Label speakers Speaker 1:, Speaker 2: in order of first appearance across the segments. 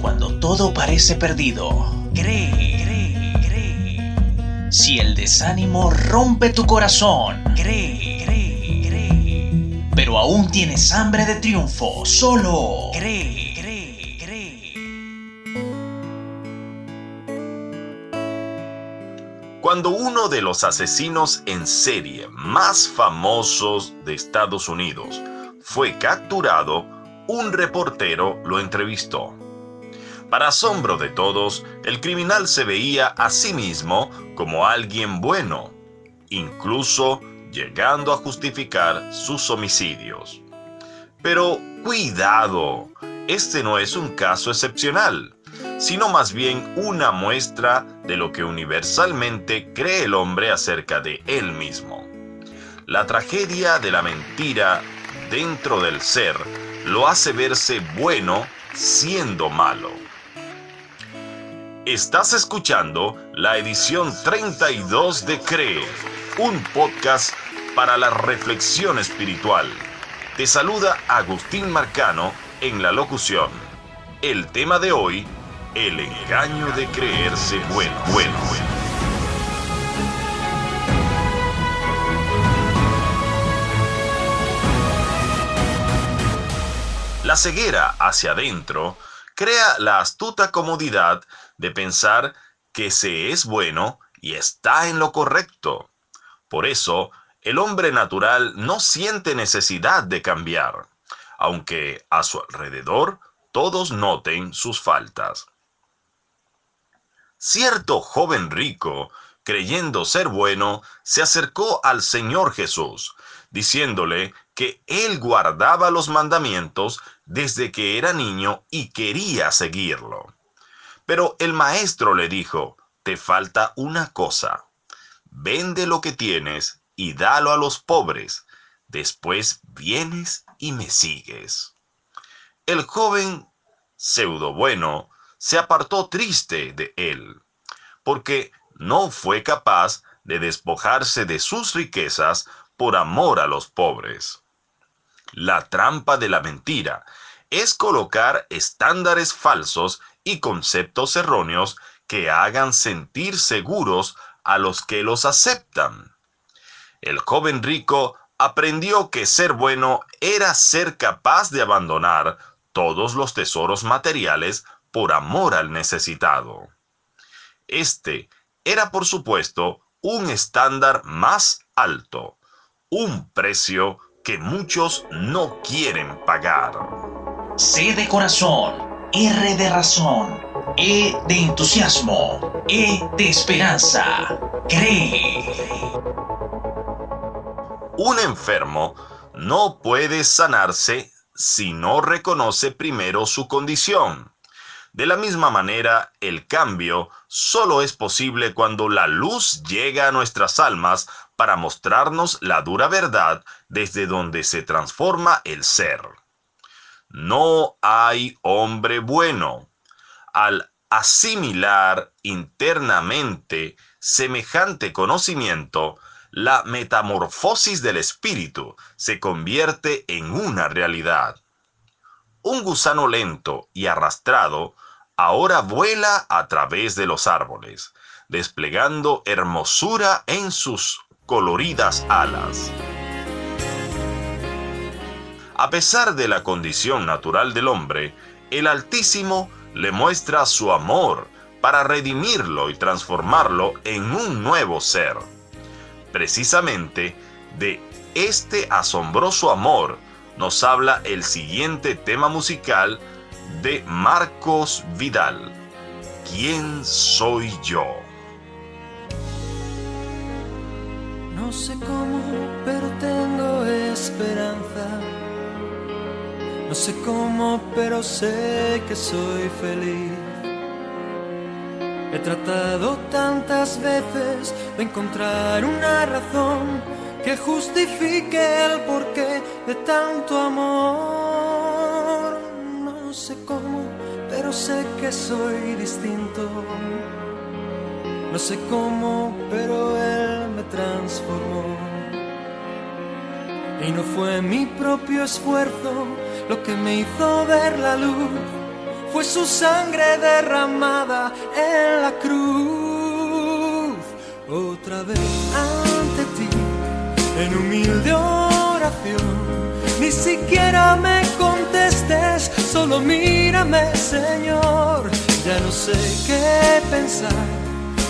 Speaker 1: Cuando todo parece perdido, cree, cree, cree. Si el desánimo rompe tu corazón, cree, cree, cree. Pero aún tienes hambre de triunfo, solo cree, cree, cree.
Speaker 2: Cuando uno de los asesinos en serie más famosos de Estados Unidos fue capturado, un reportero lo entrevistó. Para asombro de todos, el criminal se veía a sí mismo como alguien bueno, incluso llegando a justificar sus homicidios. Pero cuidado, este no es un caso excepcional, sino más bien una muestra de lo que universalmente cree el hombre acerca de él mismo. La tragedia de la mentira dentro del ser lo hace verse bueno siendo malo. Estás escuchando la edición 32 de Cree, un podcast para la reflexión espiritual. Te saluda Agustín Marcano en la locución. El tema de hoy, el engaño de creerse bueno, bueno, bueno. La ceguera hacia adentro crea la astuta comodidad de pensar que se es bueno y está en lo correcto. Por eso, el hombre natural no siente necesidad de cambiar, aunque a su alrededor todos noten sus faltas. Cierto joven rico, creyendo ser bueno, se acercó al Señor Jesús, diciéndole que él guardaba los mandamientos desde que era niño y quería seguirlo. Pero el maestro le dijo, te falta una cosa. Vende lo que tienes y dalo a los pobres. Después vienes y me sigues. El joven pseudo bueno se apartó triste de él, porque no fue capaz de despojarse de sus riquezas por amor a los pobres. La trampa de la mentira es colocar estándares falsos y conceptos erróneos que hagan sentir seguros a los que los aceptan. El joven rico aprendió que ser bueno era ser capaz de abandonar todos los tesoros materiales por amor al necesitado. Este era, por supuesto, un estándar más alto, un precio que muchos no quieren pagar.
Speaker 1: C de corazón R de razón, E de entusiasmo, E de esperanza. Cree.
Speaker 2: Un enfermo no puede sanarse si no reconoce primero su condición. De la misma manera, el cambio solo es posible cuando la luz llega a nuestras almas para mostrarnos la dura verdad desde donde se transforma el ser. No hay hombre bueno. Al asimilar internamente semejante conocimiento, la metamorfosis del espíritu se convierte en una realidad. Un gusano lento y arrastrado ahora vuela a través de los árboles, desplegando hermosura en sus coloridas alas. A pesar de la condición natural del hombre, el Altísimo le muestra su amor para redimirlo y transformarlo en un nuevo ser. Precisamente de este asombroso amor nos habla el siguiente tema musical de Marcos Vidal. ¿Quién soy yo?
Speaker 3: No sé cómo, pero tengo esperanza no sé cómo, pero sé que soy feliz. He tratado tantas veces de encontrar una razón que justifique el porqué de tanto amor. Sé cómo, pero sé que soy distinto. No sé cómo, pero él me transformó. Y no fue mi propio esfuerzo lo que me hizo ver la luz fue su sangre derramada en la cruz. Otra vez ante ti, en humilde oración. Ni siquiera me contestes, mírame, Señor. Ya no sé qué pensar,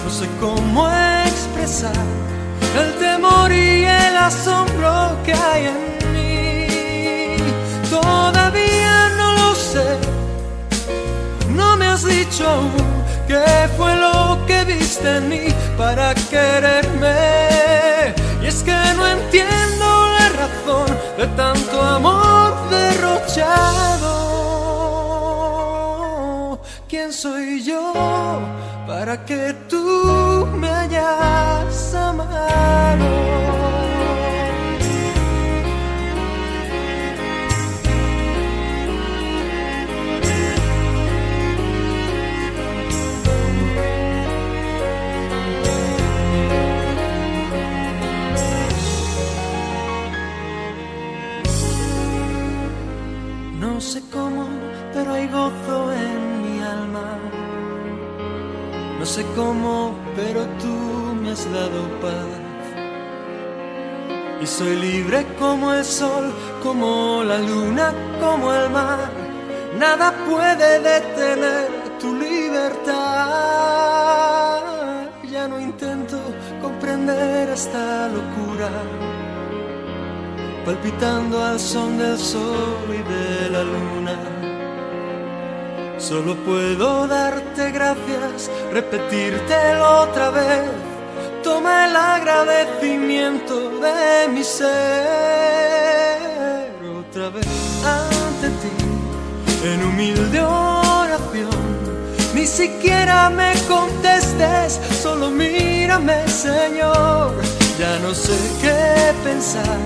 Speaker 3: no sé cómo expresar el temor y el asombro que hay en mí. Todavía no lo sé, no me has dicho aún qué fue lo que viste en mí para quererme. Y es que no entiendo la razón de tanto amor derrochado. ¿Quién soy yo para que tú me sé cómo, pero tú me has dado paz. Y soy libre como el sol, como la luna, como el mar. Nada puede detener tu libertad. Ya no intento comprender esta locura palpitando al son del sol y de la luna. Solo puedo darte gracias, repetírtelo otra vez. Toma el agradecimiento de mi ser otra vez ante ti en humilde oración. Ni siquiera me contestes, solo mírame, Señor. Ya no sé qué pensar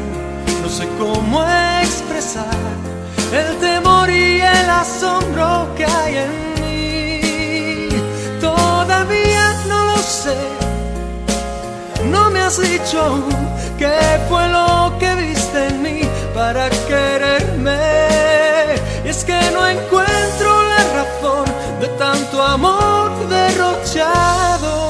Speaker 3: no sé cómo expresar el temor y el asombro que hay en mí. Todavía no lo sé, no me has dicho qué fue lo que viste en mí para quererme. Y es que no encuentro la razón de tanto amor derrochado.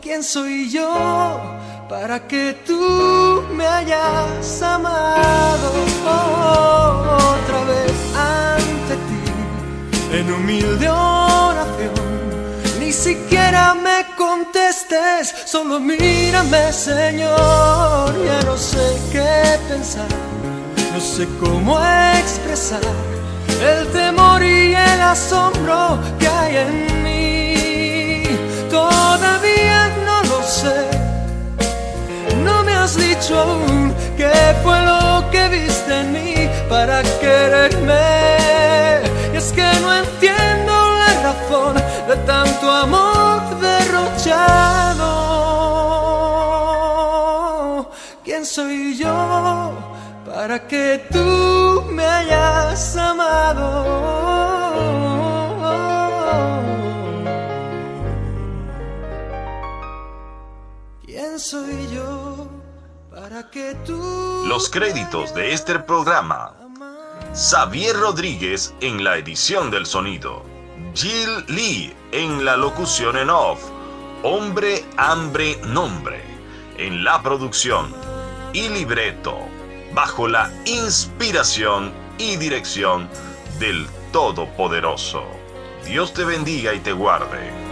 Speaker 3: ¿Quién soy yo? Para que tú me hayas amado otra vez ante ti en humilde oración. Ni siquiera me contestes, solo mírame, Señor. Ya no sé qué pensar, no sé cómo expresar el temor y el asombro que hay en mí. Todavía has dicho aún qué fue lo que viste en mí para quererme. Y es que no entiendo la razón de tanto amor derrochado. ¿Quién soy yo para que tú me hayas amado? ¿Quién soy yo?
Speaker 2: Los créditos de este programa. Xavier Rodríguez en la edición del sonido. Jill Lee en la locución en off. Hombre, hambre, nombre. En la producción y libreto. Bajo la inspiración y dirección del Todopoderoso. Dios te bendiga y te guarde.